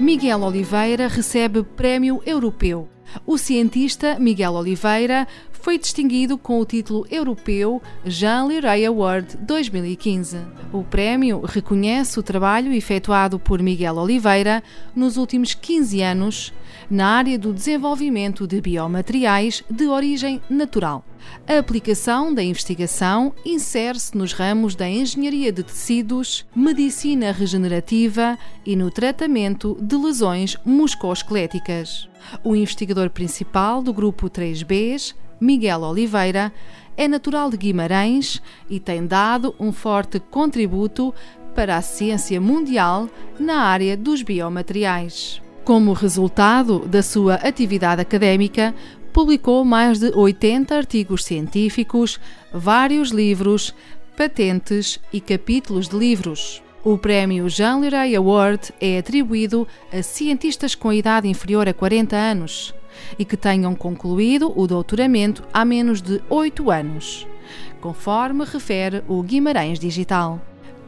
Miguel Oliveira recebe Prémio Europeu. O cientista Miguel Oliveira foi distinguido com o título europeu Jean Leray Award 2015. O prémio reconhece o trabalho efetuado por Miguel Oliveira nos últimos 15 anos na área do desenvolvimento de biomateriais de origem natural. A aplicação da investigação insere-se nos ramos da engenharia de tecidos, medicina regenerativa e no tratamento de lesões musculoesqueléticas. O investigador principal do grupo 3Bs, Miguel Oliveira, é natural de Guimarães e tem dado um forte contributo para a ciência mundial na área dos biomateriais. Como resultado da sua atividade académica, publicou mais de 80 artigos científicos, vários livros, patentes e capítulos de livros. O prémio Jean Leray Award é atribuído a cientistas com idade inferior a 40 anos e que tenham concluído o doutoramento há menos de 8 anos, conforme refere o Guimarães Digital.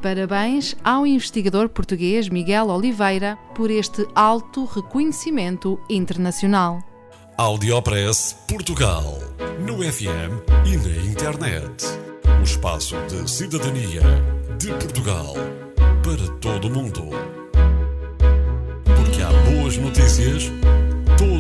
Parabéns ao investigador português Miguel Oliveira por este alto reconhecimento internacional. Audiopress Portugal. No FM e na internet. O espaço de cidadania de Portugal para todo o mundo. Porque há boas notícias